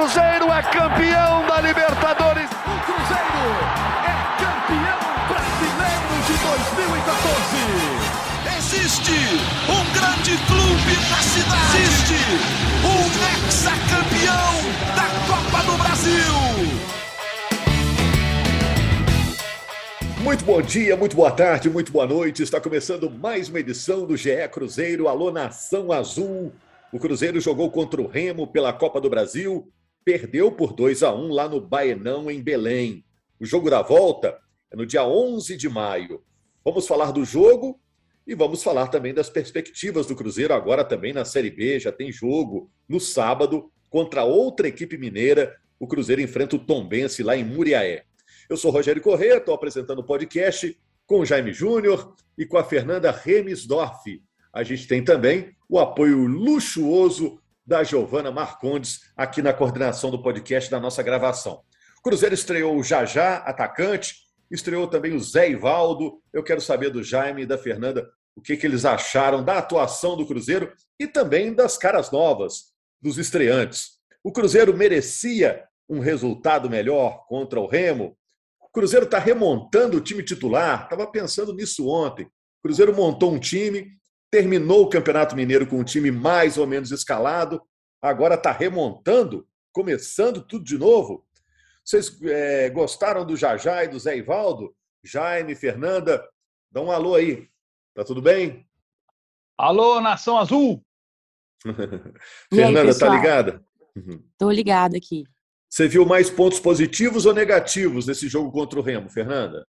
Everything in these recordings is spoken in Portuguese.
Cruzeiro é campeão da Libertadores. O Cruzeiro é campeão brasileiro de 2014. Existe um grande clube na cidade. Existe um ex-campeão da Copa do Brasil. Muito bom dia, muito boa tarde, muito boa noite. Está começando mais uma edição do GE Cruzeiro. Alô, Nação Azul. O Cruzeiro jogou contra o Remo pela Copa do Brasil, perdeu por 2 a 1 lá no Baenão, em Belém. O jogo da volta é no dia 11 de maio. Vamos falar do jogo e vamos falar também das perspectivas do Cruzeiro agora também na Série B. Já tem jogo no sábado contra outra equipe mineira. O Cruzeiro enfrenta o Tombense lá em Muriaé. Eu sou Rogério Corrêa, estou apresentando o podcast com o Jaime Júnior e com a Fernanda Remisdorf. A gente tem também o apoio luxuoso da Giovana Marcondes aqui na coordenação do podcast da nossa gravação. O Cruzeiro estreou o Jajá, atacante, estreou também o Zé Ivaldo. Eu quero saber do Jaime e da Fernanda o que, que eles acharam da atuação do Cruzeiro e também das caras novas, dos estreantes. O Cruzeiro merecia um resultado melhor contra o Remo. O Cruzeiro está remontando o time titular. Estava pensando nisso ontem. O Cruzeiro montou um time terminou o Campeonato Mineiro com um time mais ou menos escalado, agora está remontando, começando tudo de novo. Vocês é, gostaram do Jajá e do Zé Ivaldo? Jaime, Fernanda, dá um alô aí. Tá tudo bem? Alô, Nação Azul! Fernanda, aí, tá ligada? Tô ligada aqui. Você viu mais pontos positivos ou negativos nesse jogo contra o Remo, Fernanda?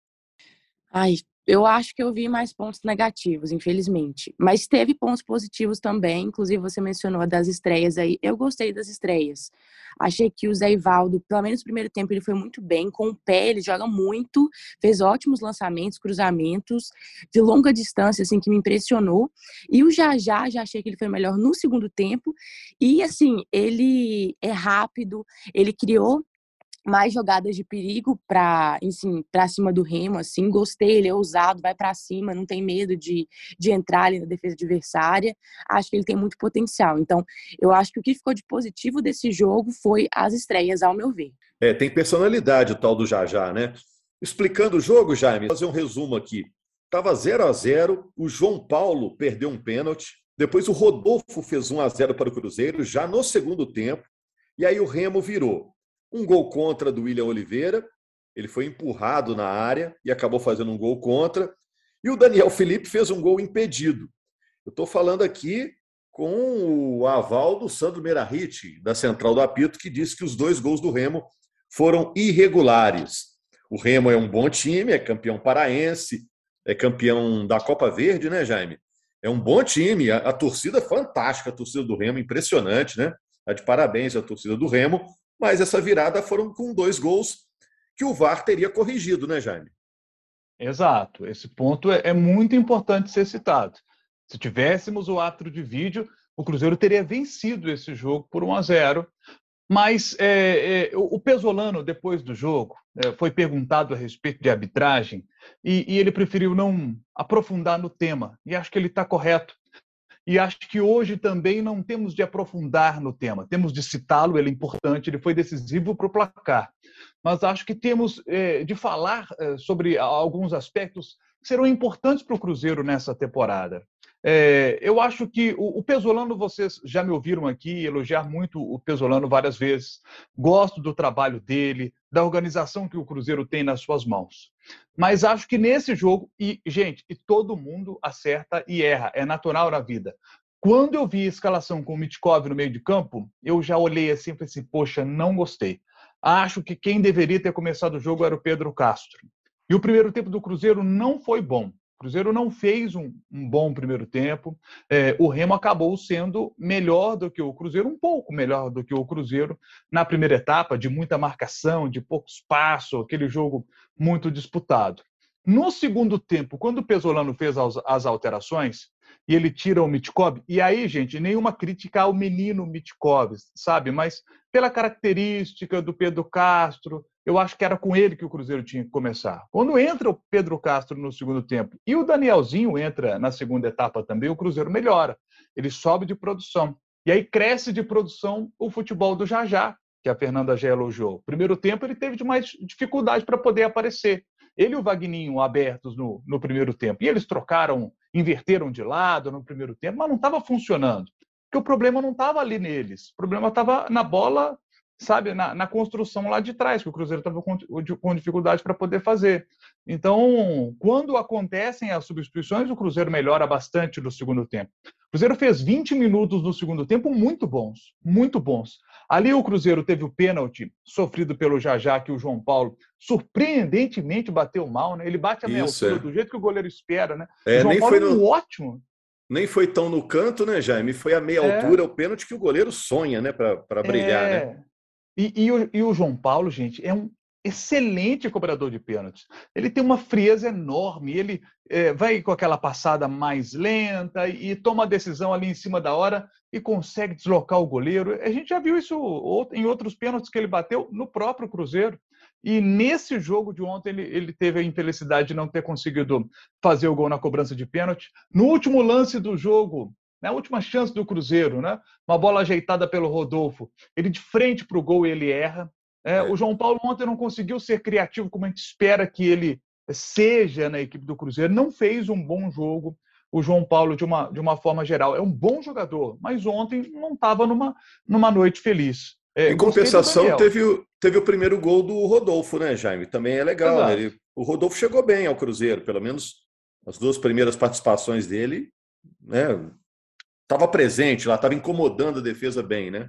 Ai, eu acho que eu vi mais pontos negativos, infelizmente. Mas teve pontos positivos também, inclusive você mencionou das estreias aí. Eu gostei das estreias. Achei que o Zé Ivaldo, pelo menos no primeiro tempo, ele foi muito bem. Com o pé, ele joga muito, fez ótimos lançamentos, cruzamentos de longa distância, assim, que me impressionou. E o Jajá, já achei que ele foi melhor no segundo tempo. E, assim, ele é rápido, ele criou mais jogadas de perigo para assim, para cima do Remo, assim, gostei, ele é ousado, vai para cima, não tem medo de, de entrar ali na defesa adversária. Acho que ele tem muito potencial. Então, eu acho que o que ficou de positivo desse jogo foi as estreias, ao meu ver. É, tem personalidade o tal do Jajá, né? Explicando o jogo, Jaime, fazer um resumo aqui. Tava 0 a 0, o João Paulo perdeu um pênalti, depois o Rodolfo fez 1 a 0 para o Cruzeiro já no segundo tempo, e aí o Remo virou. Um gol contra do William Oliveira, ele foi empurrado na área e acabou fazendo um gol contra. E o Daniel Felipe fez um gol impedido. Eu estou falando aqui com o aval do Sandro Merahit, da Central do Apito, que disse que os dois gols do Remo foram irregulares. O Remo é um bom time, é campeão paraense, é campeão da Copa Verde, né, Jaime? É um bom time, a, a torcida fantástica, a torcida do Remo, impressionante, né? Tá de parabéns à torcida do Remo, mas essa virada foram com dois gols que o VAR teria corrigido, né, Jaime? Exato. Esse ponto é, é muito importante ser citado. Se tivéssemos o árbitro de vídeo, o Cruzeiro teria vencido esse jogo por 1 a 0. Mas é, é, o Pesolano, depois do jogo, é, foi perguntado a respeito de arbitragem e, e ele preferiu não aprofundar no tema. E acho que ele está correto. E acho que hoje também não temos de aprofundar no tema, temos de citá-lo, ele é importante, ele foi decisivo para o placar. Mas acho que temos é, de falar é, sobre alguns aspectos serão importantes para o Cruzeiro nessa temporada. É, eu acho que o, o, Pesolano, vocês já me ouviram aqui elogiar muito o Pesolano várias vezes. Gosto do trabalho dele, da organização que o Cruzeiro tem nas suas mãos. Mas acho que nesse jogo, e, gente, e todo mundo acerta e erra, é natural na vida. Quando eu vi a escalação com o Mitkov no meio de campo, eu já olhei assim e falei assim: poxa, não gostei. Acho que quem deveria ter começado o jogo era o Pedro Castro. E o primeiro tempo do Cruzeiro não foi bom. Cruzeiro não fez um, um bom primeiro tempo. É, o Remo acabou sendo melhor do que o Cruzeiro, um pouco melhor do que o Cruzeiro na primeira etapa, de muita marcação, de pouco espaço, aquele jogo muito disputado. No segundo tempo, quando o Pesolano fez as, alterações, e ele tira o Mitkov, e aí, gente, nenhuma crítica ao menino Mitkov, sabe? Mas pela característica do Pedro Castro, eu acho que era com ele que o Cruzeiro tinha que começar. Quando entra o Pedro Castro no segundo tempo e o Danielzinho entra na segunda etapa também, o Cruzeiro melhora. Ele sobe de produção. E aí cresce de produção o futebol do Jajá, que a Fernanda já elogiou. Primeiro tempo ele teve mais dificuldade para poder aparecer. Ele e o Vagninho abertos no, no primeiro tempo. E eles trocaram, inverteram de lado no primeiro tempo, mas não estava funcionando. Porque o problema não estava ali neles. O problema estava na bola, sabe, na, na, construção lá de trás, que o Cruzeiro estava com, com dificuldade para poder fazer. Então, quando acontecem as substituições, o Cruzeiro melhora bastante no segundo tempo. O Cruzeiro fez 20 minutos no segundo tempo muito bons, muito bons. Ali o Cruzeiro teve o pênalti sofrido pelo Jajá, que o João Paulo surpreendentemente bateu mal, né? Ele bate a meia altura, é. do jeito que o goleiro espera, né? É, o João nem Paulo foi no... ótimo. Nem foi tão no canto, né, Jaime? Foi a meia é. altura, o pênalti que o goleiro sonha, né, para brilhar, é. né? E, e, o, e o João Paulo, gente, é um excelente cobrador de pênaltis. Ele tem uma frieza enorme, ele é, vai com aquela passada mais lenta e, e, toma a decisão ali em cima da hora e consegue deslocar o goleiro. A gente já viu isso em outros pênaltis que ele bateu no próprio Cruzeiro. E nesse jogo de ontem ele, ele teve a infelicidade de não ter conseguido fazer o gol na cobrança de pênalti. No último lance do jogo, na última chance do Cruzeiro, né? uma bola ajeitada pelo Rodolfo, ele de frente para o gol ele erra. É, é. O João Paulo ontem não conseguiu ser criativo como a gente espera que ele seja na equipe do Cruzeiro, não fez um bom jogo. O João Paulo, de uma, de uma forma geral, é um bom jogador, mas ontem não estava numa, numa noite feliz. É, em compensação, teve, o, teve o primeiro gol do Rodolfo, né, Jaime? Também é legal. Né? Ele, o Rodolfo chegou bem ao Cruzeiro, pelo menos as duas primeiras participações dele, né? Estava presente lá, estava incomodando a defesa bem, né?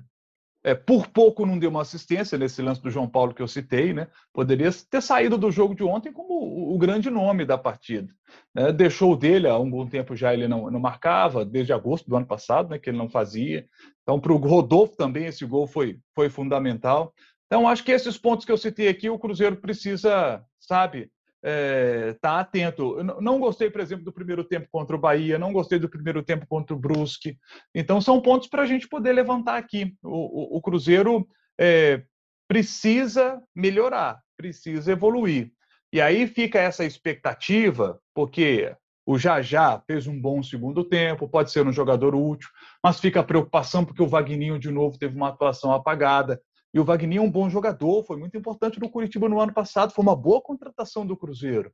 É, por pouco não deu uma assistência nesse lance do João Paulo que eu citei, né? Poderia ter saído do jogo de ontem como o, o grande nome da partida. Né? Deixou dele há algum tempo já ele não, não marcava, desde agosto do ano passado, né? Que ele não fazia. Então, para o Rodolfo também esse gol foi, foi fundamental. Então, acho que esses pontos que eu citei aqui, o Cruzeiro precisa, sabe, é, tá atento. Eu não gostei, por exemplo, do primeiro tempo contra o Bahia, não gostei do primeiro tempo contra o Brusque. Então, são pontos para a gente poder levantar aqui. O, o, o Cruzeiro é, precisa melhorar, precisa evoluir. E aí fica essa expectativa, porque o Jajá fez um bom segundo tempo, pode ser um jogador útil, mas fica a preocupação porque o Vagninho, de novo, teve uma atuação apagada. E o Wagner é um bom jogador, foi muito importante no Curitiba no ano passado, foi uma boa contratação do Cruzeiro.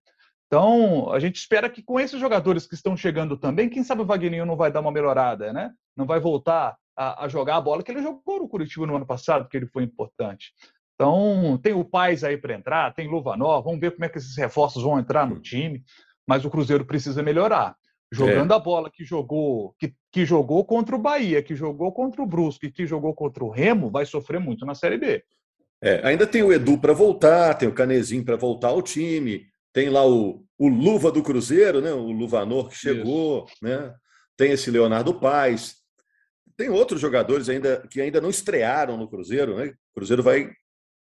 Então, a gente espera que com esses jogadores que estão chegando também, quem sabe o Wagner não vai dar uma melhorada, né? Não vai voltar a, a jogar a bola que ele jogou no Curitiba no ano passado, porque ele foi importante. Então, tem o Paz aí para entrar, tem Luvanor, vamos ver como é que esses reforços vão entrar no time, mas o Cruzeiro precisa melhorar jogando é. a bola que jogou, que, que jogou contra o Bahia, que jogou contra o Brusque, que jogou contra o Remo, vai sofrer muito na Série B. É, ainda tem o Edu para voltar, tem o Canezinho para voltar ao time, tem lá o, o Luva do Cruzeiro, né? O Luvanor que chegou, Isso. né? Tem esse Leonardo Paes. Tem outros jogadores ainda que ainda não estrearam no Cruzeiro, né? O Cruzeiro vai,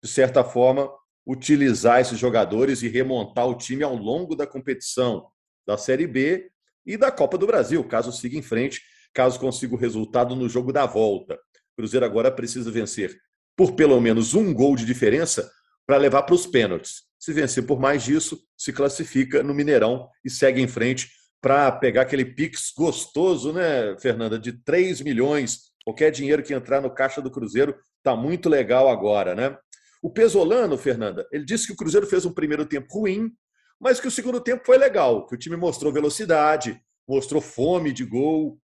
de certa forma, utilizar esses jogadores e remontar o time ao longo da competição da Série B e da Copa do Brasil, caso siga em frente, caso consiga o resultado no jogo da volta. O Cruzeiro agora precisa vencer por pelo menos um gol de diferença para levar para os pênaltis. Se vencer por mais disso, se classifica no Mineirão e segue em frente para pegar aquele Pix gostoso, né, Fernanda, de 3 milhões. Qualquer dinheiro que entrar no caixa do Cruzeiro está muito legal agora, né? O Pesolano, Fernanda, ele disse que o Cruzeiro fez um primeiro tempo ruim, mas que o segundo tempo foi legal, que o time mostrou velocidade, mostrou fome de gol.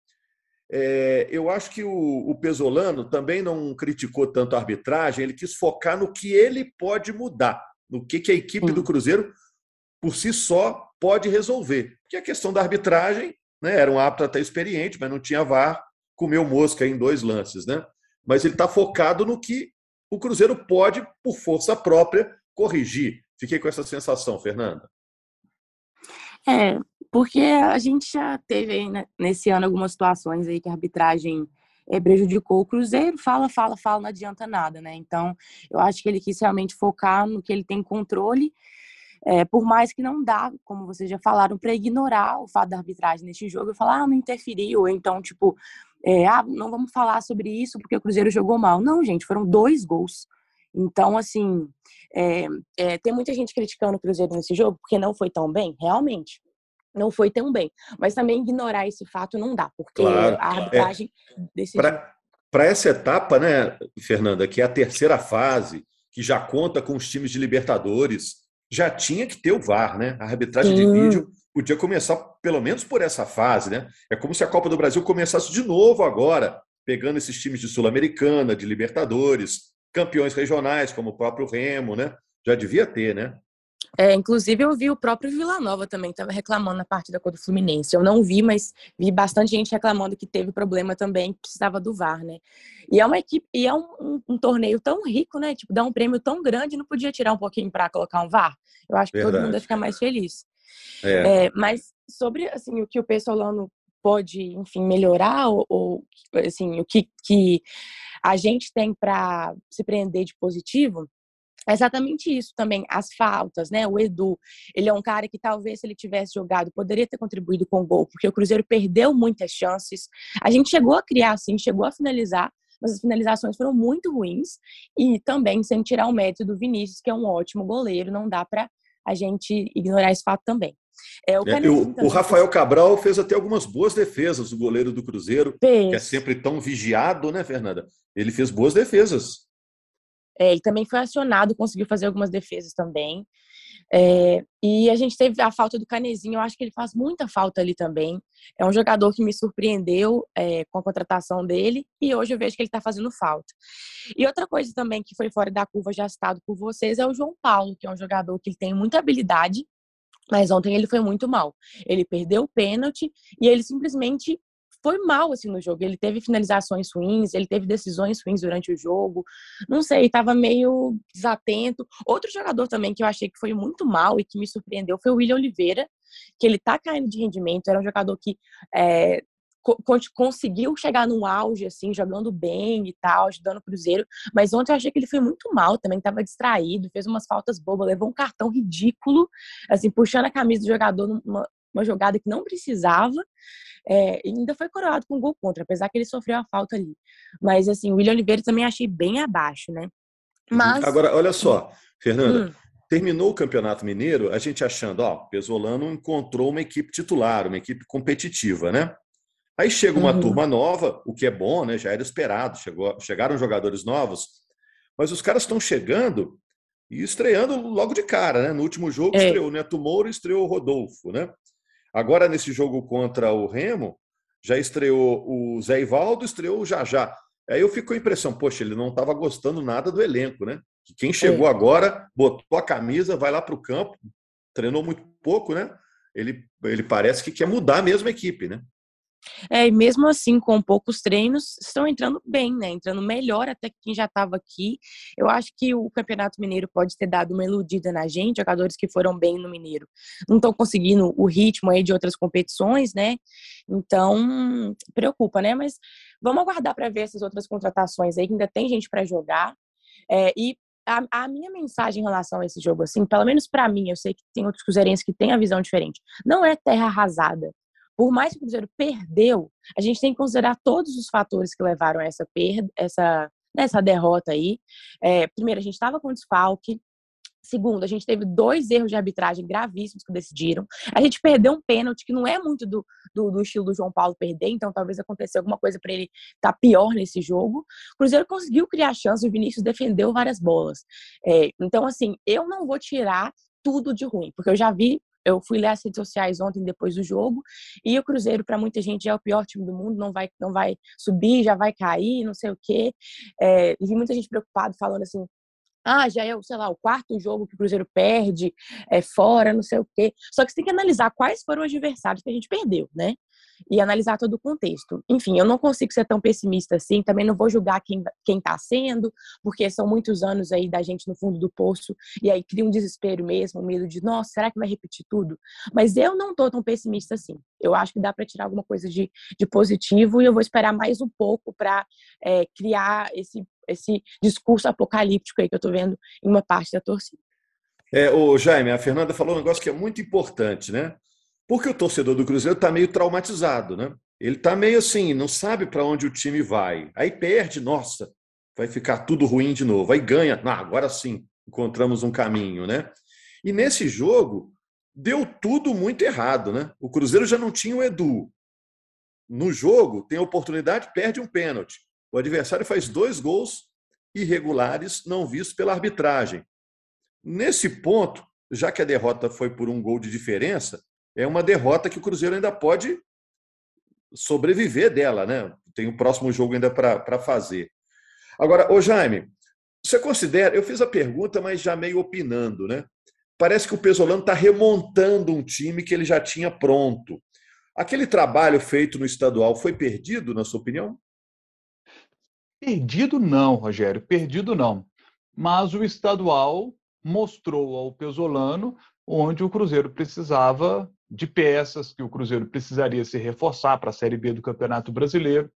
É, eu acho que o, o, Pesolano também não criticou tanto a arbitragem, ele quis focar no que ele pode mudar, no que, que a equipe do Cruzeiro, por si só, pode resolver. Que a questão da arbitragem, né, era um árbitro até experiente, mas não tinha VAR, comeu mosca em dois lances. Né? Mas ele está focado no que o Cruzeiro pode, por força própria, corrigir. Fiquei com essa sensação, Fernanda. É, porque a gente já teve aí, né, nesse ano algumas situações aí que a arbitragem é, prejudicou o Cruzeiro, fala, fala, fala, não adianta nada, né? Então, eu acho que ele quis realmente focar no que ele tem controle, é, por mais que não dá, como vocês já falaram, para ignorar o fato da arbitragem neste jogo e falar, ah, não interferiu, ou então, tipo, é, ah, não vamos falar sobre isso porque o Cruzeiro jogou mal. Não, gente, foram dois gols. Então, assim, é, é, tem muita gente criticando o Cruzeiro nesse jogo porque não foi tão bem, realmente. Não foi tão bem. Mas também ignorar esse fato não dá, porque claro. a arbitragem é, desse. Pra... para essa etapa, né, Fernanda, que é a terceira fase, que já conta com os times de Libertadores, já tinha que ter o VAR, né? A arbitragem Sim. de vídeo podia começar pelo menos por essa fase, né? É como se a Copa do Brasil começasse de novo agora, pegando esses times de Sul-Americana, de Libertadores, campeões regionais, como o próprio Remo, né? Já devia ter, né? É, inclusive, eu vi o próprio Vila Nova também, estava reclamando na partida contra o Fluminense. Eu não vi, mas vi bastante gente reclamando que teve problema também, que precisava do VAR, né? E é uma equipe, e é um, um, um, torneio tão rico, né? Tipo, dá um prêmio tão grande, não podia tirar um pouquinho para colocar um VAR. Eu acho que Verdade. todo mundo ia ficar mais feliz. É. É, mas sobre assim, o que o Pessolano pode, enfim, melhorar, ou, ou assim, o que, que a gente tem para se prender de positivo, é exatamente isso também, as faltas, né? O Edu, ele é um cara que talvez se ele tivesse jogado poderia ter contribuído com o gol, porque o Cruzeiro perdeu muitas chances. A gente chegou a criar, sim, chegou a finalizar, mas as finalizações foram muito ruins e também sem tirar o mérito do Vinícius, que é um ótimo goleiro, não dá para a gente ignorar esse fato também. É, o, é, o, o, Rafael Cabral fez até algumas boas defesas, o goleiro do Cruzeiro, fez. que é sempre tão vigiado, né, Fernanda? Ele fez boas defesas. É, ele também foi acionado, conseguiu fazer algumas defesas também. É, e a gente teve a falta do Canezinho, eu acho que ele faz muita falta ali também. É um jogador que me surpreendeu é, com a contratação dele e hoje eu vejo que ele está fazendo falta. E outra coisa também que foi fora da curva, já citado por vocês, é o João Paulo, que é um jogador que tem muita habilidade, mas ontem ele foi muito mal. Ele perdeu o pênalti e ele simplesmente foi mal assim no jogo. Ele teve finalizações ruins, ele teve decisões ruins durante o jogo. Não sei, estava meio desatento. Outro jogador também que eu achei que foi muito mal e que me surpreendeu foi o William Oliveira, que ele tá caindo de rendimento. Era um jogador que é, conseguiu chegar num auge, assim, jogando bem e tal, ajudando o Cruzeiro. Mas ontem eu achei que ele foi muito mal também, estava distraído, fez umas faltas bobas, levou um cartão ridículo, assim, puxando a camisa do jogador numa uma jogada que não precisava. É, ainda foi coroado com um gol contra, apesar que ele sofreu a falta ali. Mas, assim, o William Oliveira também achei bem abaixo, né? Mas... Agora, olha só, Fernanda, hum. terminou o Campeonato Mineiro, a gente achando, ó, Pesolano encontrou uma equipe titular, uma equipe competitiva, né? Aí chega uma uhum. turma nova, o que é bom, né? Já era esperado, chegou, chegaram jogadores novos, mas os caras estão chegando e estreando logo de cara, né? No último jogo é. estreou o Neto Moura e estreou o Rodolfo, né? Agora, nesse jogo contra o Remo, já estreou o Zé Ivaldo, estreou o Jajá. Aí eu fico com a impressão, poxa, ele não estava gostando nada do elenco, né? Que quem chegou é. agora, botou a camisa, vai lá para o campo, treinou muito pouco, né? Ele, ele parece que quer mudar mesmo a equipe, né? É, e mesmo assim, com poucos treinos, estão entrando bem, né? Entrando melhor até que quem já estava aqui. Eu acho que o Campeonato Mineiro pode ter dado uma iludida na gente, jogadores que foram bem no Mineiro. Não estão conseguindo o ritmo aí de outras competições, né? Então, preocupa, né? Mas vamos aguardar para ver essas outras contratações aí, que ainda tem gente para jogar. É, e a, a, minha mensagem em relação a esse jogo, assim, pelo menos para mim, eu sei que tem outros cruzeirenses que têm a visão diferente. Não é terra arrasada por mais que o Cruzeiro perdeu, a gente tem que considerar todos os fatores que levaram a essa perda, essa, essa derrota aí. É, primeiro, a gente estava com desfalque. Segundo, a gente teve dois erros de arbitragem gravíssimos que decidiram. A gente perdeu um pênalti que não é muito do, do, do estilo do João Paulo perder, então talvez aconteça alguma coisa para ele estar tá pior nesse jogo. O Cruzeiro conseguiu criar chance, o Vinícius defendeu várias bolas. É, então, assim, eu não vou tirar tudo de ruim, porque eu já vi eu fui ler as redes sociais ontem depois do jogo e o Cruzeiro para muita gente é o pior time do mundo, não vai não vai subir, já vai cair, não sei o quê. É, e vi muita gente preocupado falando assim, ah, já é, sei lá, o quarto jogo que o Cruzeiro perde, é fora, não sei o quê. Só que você tem que analisar quais foram os adversários que a gente perdeu, né? e analisar todo o contexto. Enfim, eu não consigo ser tão pessimista assim, também não vou julgar quem quem está sendo, porque são muitos anos aí da gente no fundo do poço e aí cria um desespero mesmo, um medo de, nossa, será que vai repetir tudo? Mas eu não tô tão pessimista assim. Eu acho que dá para tirar alguma coisa de, de positivo e eu vou esperar mais um pouco para é, criar esse esse discurso apocalíptico aí que eu tô vendo em uma parte da torcida. É, o Jaime, a Fernanda falou um negócio que é muito importante, né? Porque o torcedor do Cruzeiro está meio traumatizado, né? Ele está meio assim, não sabe para onde o time vai. Aí perde, nossa, vai ficar tudo ruim de novo. Aí ganha, ah, agora sim, encontramos um caminho, né? E nesse jogo deu tudo muito errado, né? O Cruzeiro já não tinha o Edu. No jogo, tem oportunidade, perde um pênalti. O adversário faz dois gols irregulares não vistos pela arbitragem. Nesse ponto, já que a derrota foi por um gol de diferença, é uma derrota que o Cruzeiro ainda pode sobreviver dela, né? Tem o próximo jogo ainda para fazer. Agora, ô Jaime, você considera, eu fiz a pergunta, mas já meio opinando, né? Parece que o Pesolano está remontando um time que ele já tinha pronto. Aquele trabalho feito no estadual foi perdido, na sua opinião? Perdido não, Rogério, perdido não. Mas o estadual mostrou ao Pesolano onde o Cruzeiro precisava de peças, que o Cruzeiro precisaria se reforçar para a Série B do Campeonato Brasileiro.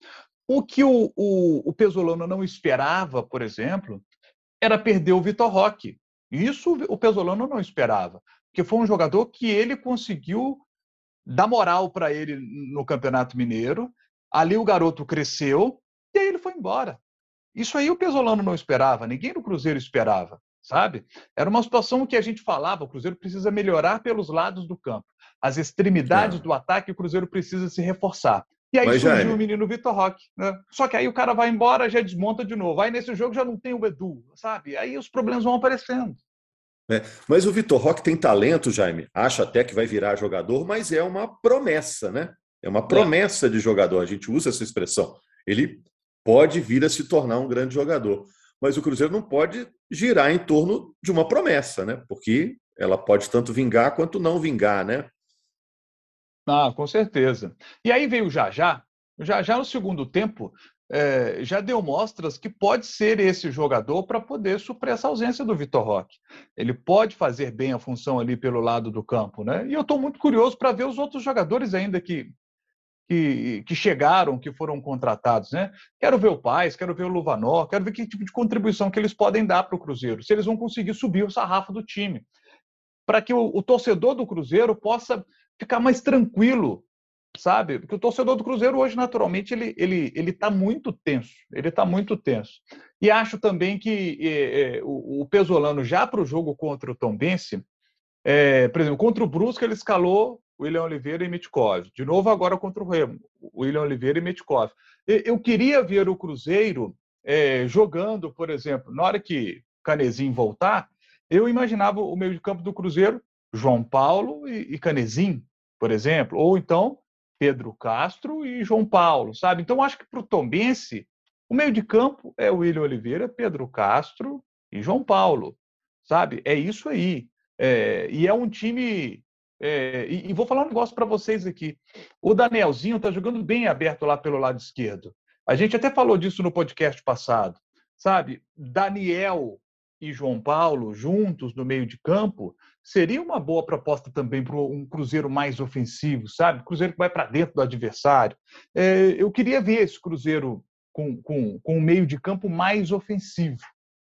O que o, o, o Pesolano não esperava, por exemplo, era perder o Vitor Roque. Isso o Pesolano não esperava, porque foi um jogador que ele conseguiu dar moral para ele no Campeonato Mineiro. Ali o garoto cresceu e aí ele foi embora. Isso aí o Pesolano não esperava, ninguém no Cruzeiro esperava, sabe? Era uma situação que a gente falava, o Cruzeiro precisa melhorar pelos lados do campo. As extremidades é. do ataque, o Cruzeiro precisa se reforçar. E aí Mas, surgiu Jaime... o menino Vitor Roque. Né? Só que aí o cara vai embora, já desmonta de novo. Aí nesse jogo já não tem o Edu, sabe? Aí os problemas vão aparecendo. É, mas o Vitor Roque tem talento, Jaime. Acho até que vai virar jogador, mas é uma promessa, né? É uma promessa é. de jogador. A gente usa essa expressão. Ele pode vir a se tornar um grande jogador. Mas o Cruzeiro não pode girar em torno de uma promessa, né? Porque ela pode tanto vingar quanto não vingar, né? Ah, com certeza. E aí veio o Jajá. O Jajá, no segundo tempo, é, já deu mostras que pode ser esse jogador para poder suprir essa ausência do Vitor Roque. Ele pode fazer bem a função ali pelo lado do campo, né? E eu estou muito curioso para ver os outros jogadores ainda que, que, que, chegaram, que foram contratados, né? Quero ver o Paz, quero ver o Luvanor, quero ver que tipo de contribuição que eles podem dar para o Cruzeiro, se eles vão conseguir subir o sarrafo do time, para que o, o torcedor do Cruzeiro possa ficar mais tranquilo, sabe? Porque o torcedor do Cruzeiro hoje, naturalmente, ele ele ele está muito tenso. Ele está muito tenso. E acho também que é, é, o, o Pesolano já para o jogo contra o Tombense, é, por exemplo, contra o Brusque ele escalou William Oliveira e Mitkov. De novo agora contra o Remo, William Oliveira e Mitkov. Eu queria ver o Cruzeiro é, jogando, por exemplo, na hora que Canezinho voltar, eu imaginava o meio de campo do Cruzeiro João Paulo e, e Canezin, por exemplo, ou então Pedro Castro e João Paulo, sabe? Então acho que para o Tombense o meio de campo é William Oliveira, Pedro Castro e João Paulo, sabe? É isso aí. É, e é um time. É, e, e, vou falar um negócio para vocês aqui. O Danielzinho está jogando bem aberto lá pelo lado esquerdo. A gente até falou disso no podcast passado, sabe? Daniel e João Paulo juntos no meio de campo seria uma boa proposta também para um Cruzeiro mais ofensivo, sabe? Cruzeiro que vai para dentro do adversário. É, eu queria ver esse Cruzeiro com, com, com um meio de campo mais ofensivo.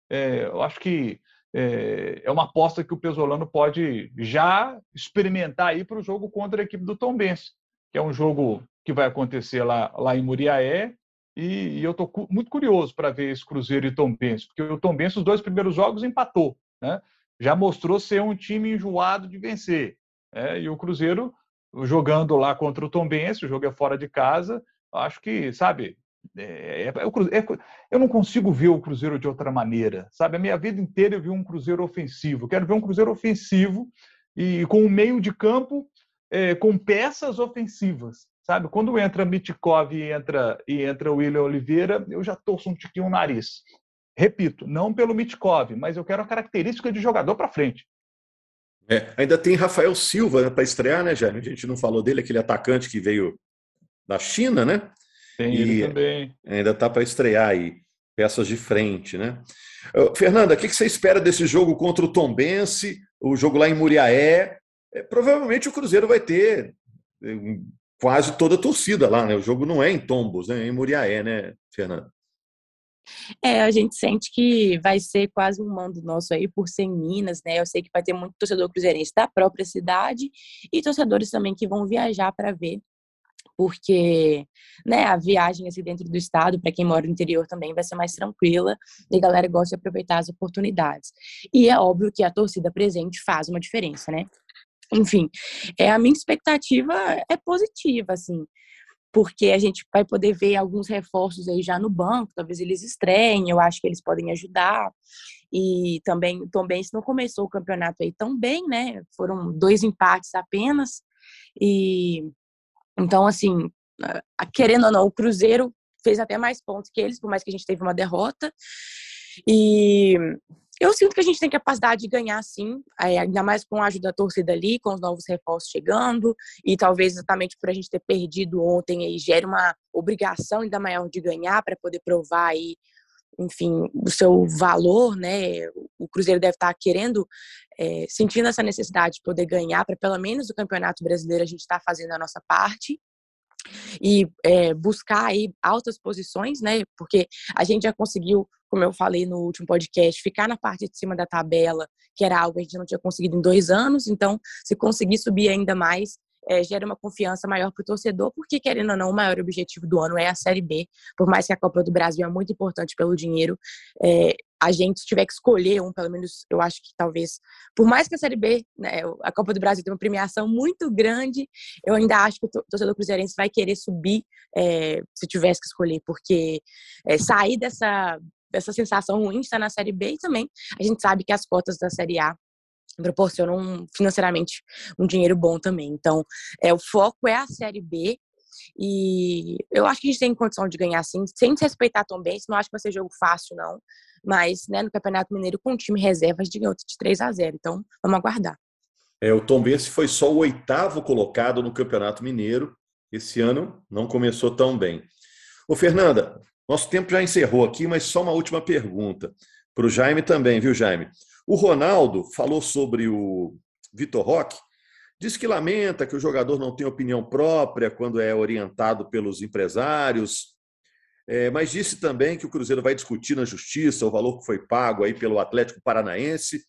É, eu acho que é, é, uma aposta que o Pesolano pode já experimentar aí para o jogo contra a equipe do Tom Benz, que é um jogo que vai acontecer lá, lá em Muriaé. E, e eu estou cu muito curioso para ver esse Cruzeiro e Tom Benz, porque o Tom Benz, os dois primeiros jogos, empatou. Né? já mostrou ser um time enjoado de vencer. É, e o Cruzeiro, jogando lá contra o Tombense, o jogo é fora de casa, acho que, sabe, é, é, é, eu não consigo ver o Cruzeiro de outra maneira, sabe? A minha vida inteira eu vi um Cruzeiro ofensivo. Quero ver um Cruzeiro ofensivo e com um meio de campo é, com peças ofensivas, sabe? Quando entra Mitkov e entra e entra o William Oliveira, eu já torço um tiquinho o nariz. Repito, não pelo Mitkov, mas eu quero a característica de jogador para frente. É, ainda tem Rafael Silva né, para estrear, né, Jaime? A gente não falou dele, aquele atacante que veio da China, né? Tem e ele também. Ainda está para estrear aí, peças de frente, né? Fernanda, o que você espera desse jogo contra o Tombense, o jogo lá em Muriaé? É, provavelmente o Cruzeiro vai ter é, quase toda a torcida lá, né? O jogo não é em Tombos, né? É em Muriaé, né, Fernanda? É, a gente sente que vai ser quase um mando nosso aí por ser em Minas, né? Eu sei que vai ter muito torcedor cruzeirense da própria cidade e torcedores também que vão viajar para ver, porque, né, a viagem assim dentro do estado para quem mora no interior também vai ser mais tranquila e a galera gosta de aproveitar as oportunidades. E é óbvio que a torcida presente faz uma diferença, né? Enfim, é a minha expectativa é positiva, assim. porque a gente vai poder ver alguns reforços aí já no banco, talvez eles estreiem, eu acho que eles podem ajudar. E também, também se não começou o campeonato aí tão bem, né? Foram dois empates apenas. E então, assim, querendo ou não, o Cruzeiro fez até mais pontos que eles, por mais que a gente teve uma derrota. E eu sinto que a gente tem capacidade de ganhar sim, ainda mais com a ajuda da torcida ali, com os novos reforços chegando, e talvez exatamente por a gente ter perdido ontem aí gere uma obrigação ainda maior de ganhar para poder provar aí, enfim, o seu valor, né? O Cruzeiro deve estar querendo, é, sentindo essa necessidade de poder ganhar, para pelo menos o Campeonato Brasileiro a gente estar tá fazendo a nossa parte e é, buscar aí altas posições, né? Porque a gente já conseguiu, como eu falei no último podcast, ficar na parte de cima da tabela, que era algo que a gente não tinha conseguido em dois anos. Então, se conseguir subir ainda mais, é, gera uma confiança maior para o torcedor, porque, querendo ou não, o maior objetivo do ano é a Série B. Por mais que a Copa do Brasil é muito importante pelo dinheiro, é, a gente tiver que escolher um, pelo menos eu acho que talvez, por mais que a Série B, né, a Copa do Brasil tem uma premiação muito grande, eu ainda acho que o torcedor cruzeirense vai querer subir é, se tivesse que escolher, porque é, sair dessa, dessa sensação ruim de estar na Série B e também a gente sabe que as cotas da Série A proporcionam financeiramente um dinheiro bom também. Então, é, o foco é a Série B e eu acho que a gente tem condição de ganhar sim, sem respeitar tão bem, não acho que vai ser jogo fácil, não. Mas, né, no Campeonato Mineiro, com o time reserva, a gente ganhou de 3 a 0 Então, vamos aguardar. É, o Tom Bense foi só o oitavo colocado no Campeonato Mineiro. Esse ano não começou tão bem. Ô, Fernanda, nosso tempo já encerrou aqui, mas só uma última pergunta. Para o Jaime também, viu, Jaime? O Ronaldo falou sobre o Vitor Roque, disse que lamenta que o jogador não tem opinião própria quando é orientado pelos empresários, é, mas disse também que o Cruzeiro vai discutir na justiça o valor que foi pago aí pelo Atlético Paranaense,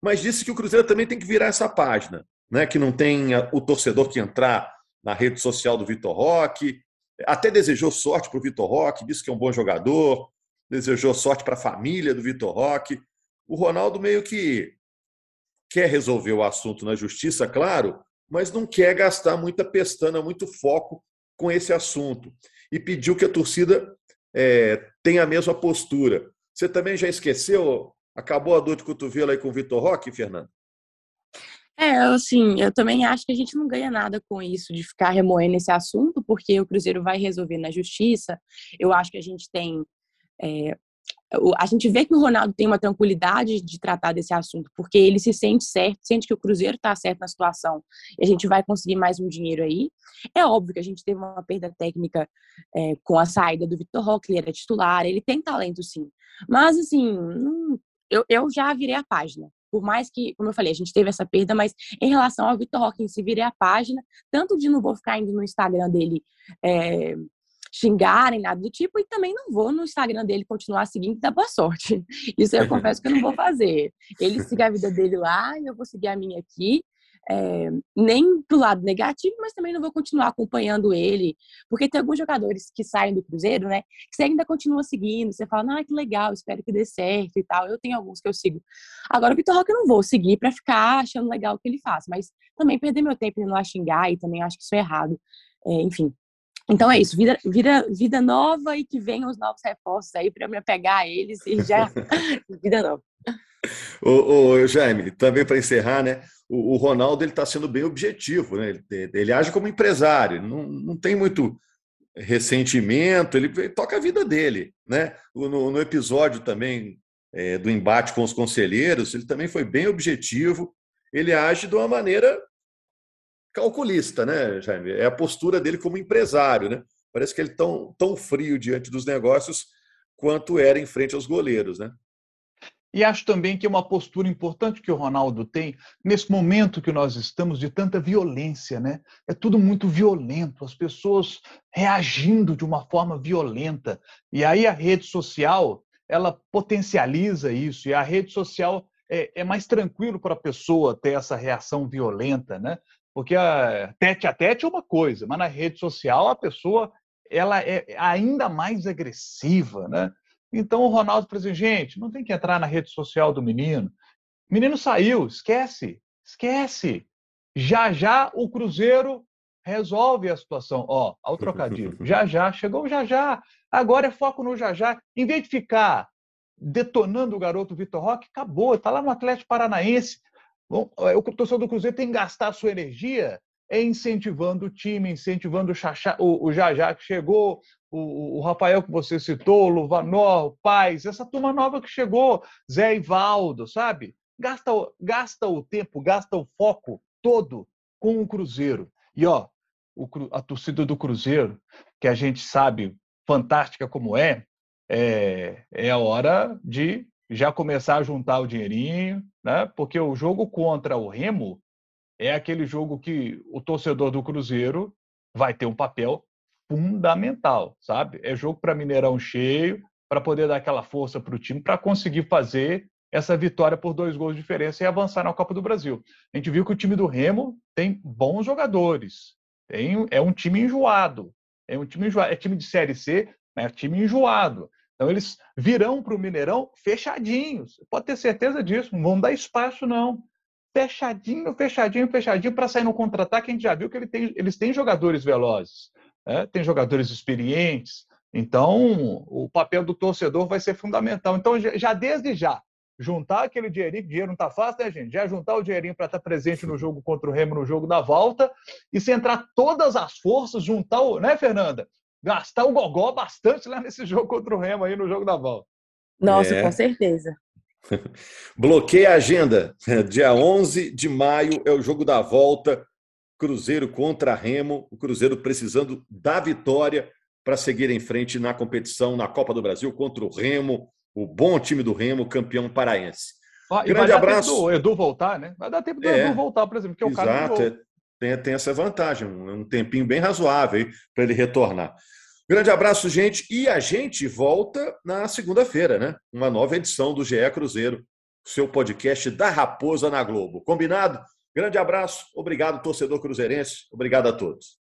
mas disse que o Cruzeiro também tem que virar essa página, né? que não tem o torcedor que entrar na rede social do Vitor Roque, até desejou sorte para o Vitor Roque, disse que é um bom jogador, desejou sorte para a família do Vitor Roque. O Ronaldo meio que quer resolver o assunto na justiça, claro, mas não quer gastar muita pestana, muito foco com esse assunto. E pediu que a torcida é, tenha a mesma postura. Você também já esqueceu? Acabou a dor de cotovelo aí com o Vitor Roque, Fernando? É, assim, eu também acho que a gente não ganha nada com isso de ficar remoendo esse assunto, porque o Cruzeiro vai resolver na justiça. Eu acho que a gente tem é, a gente vê que o Ronaldo tem uma tranquilidade de tratar desse assunto, porque ele se sente certo, sente que o Cruzeiro está certo na situação e a gente vai conseguir mais um dinheiro aí. É óbvio que a gente teve uma perda técnica é, com a saída do Vitor Roque, ele era titular, ele tem talento sim. Mas, assim, eu, eu já virei a página. Por mais que, como eu falei, a gente teve essa perda, mas em relação ao Vitor Roque si, virei a página, tanto de não vou ficar indo no Instagram dele. É, xingarem, nada do tipo, e também não vou no Instagram dele continuar seguindo e dar boa sorte. Isso eu confesso que eu não vou fazer. Ele siga a vida dele lá e eu vou seguir a minha aqui. É, nem do lado negativo, mas também não vou continuar acompanhando ele, porque tem alguns jogadores que saem do Cruzeiro, né, que você ainda continua seguindo, você fala, ah, que legal, espero que dê certo e tal. Eu tenho alguns que eu sigo. Agora, o Vitor Roque eu não vou seguir para ficar achando legal o que ele faz, mas também perder meu tempo indo lá xingar e também acho que isso é errado. É, enfim, então é isso, vida, vida, vida nova e que venham os novos reforços aí para me apegar a eles e já vida nova. Ô, Jaime, também para encerrar, né? O, o Ronaldo ele está sendo bem objetivo, né? Ele, ele, age como empresário, não, não tem muito ressentimento, ele, ele toca a vida dele, né? No, no episódio também é, do embate com os conselheiros, ele também foi bem objetivo. Ele age de uma maneira calculista, né, Jaime? É a postura dele como empresário, né? Parece que ele tão tão frio diante dos negócios quanto era em frente aos goleiros, né? E acho também que é uma postura importante que o Ronaldo tem nesse momento que nós estamos de tanta violência, né? É tudo muito violento, as pessoas reagindo de uma forma violenta. E aí a rede social, ela potencializa isso, e a rede social é, é mais tranquilo para a pessoa ter essa reação violenta, né? Porque a tete a tete é uma coisa, mas na rede social a pessoa ela é ainda mais agressiva, né? Então o Ronaldo falou assim, gente, não tem que entrar na rede social do menino. O menino saiu, esquece, esquece. Já já o Cruzeiro resolve a situação. Ó, ao trocadilho. Já já, chegou já já. Agora é foco no já já. Em vez de ficar detonando o garoto Vitor Roque, acabou, está lá no Atlético Paranaense. Bom, é, o torcedor do Cruzeiro tem que gastar a sua energia incentivando o time, incentivando o, Xaxá, o, o Jajá que chegou, o, o, Rafael que você citou, o Luvanor, o Paz, essa turma nova que chegou, Zé Ivaldo, sabe? Gasta, gasta o tempo, gasta o foco todo com o Cruzeiro. E ó, o, a torcida do Cruzeiro, que a gente sabe fantástica como é, é, é a hora de já começar a juntar o dinheirinho, né? Porque o jogo contra o Remo é aquele jogo que o torcedor do Cruzeiro vai ter um papel fundamental, sabe? É jogo para Mineirão cheio, para poder dar aquela força para o time, para conseguir fazer essa vitória por dois gols de diferença e avançar na Copa do Brasil. A gente viu que o time do Remo tem bons jogadores, tem, é um time enjoado, é um time enjoado, é time de Série C, é time enjoado. Então eles virão para o Mineirão fechadinhos, pode ter certeza disso, não vão dar espaço não. Fechadinho, fechadinho, fechadinho para sair no contra-ataque. A gente já viu que ele tem, eles têm jogadores velozes, né? tem jogadores experientes. Então, o papel do torcedor vai ser fundamental. Então, já desde já, juntar aquele dinheirinho, dinheiro não está fácil, né, gente? Já juntar o dinheirinho para estar tá presente no jogo contra o Remo, no jogo da volta, e centrar todas as forças, juntar o. Né, Fernanda? Gastar o gogó bastante lá nesse jogo contra o Remo aí no jogo da volta. Nossa, é. com certeza. Bloqueia a agenda. Dia 11 de maio é o jogo da volta. Cruzeiro contra Remo. O Cruzeiro precisando da vitória para seguir em frente na competição na Copa do Brasil contra o Remo o bom time do Remo, campeão paraense. Ah, Grande abraço. do Edu voltar, né? Vai dar tempo do é, Edu voltar, por exemplo, que é o cara Exato, é, tem, tem essa vantagem, um tempinho bem razoável para ele retornar. Grande abraço, gente. E a gente volta na segunda-feira, né? Uma nova edição do GE Cruzeiro, seu podcast da Raposa na Globo. Combinado? Grande abraço. Obrigado, torcedor cruzeirense. Obrigado a todos.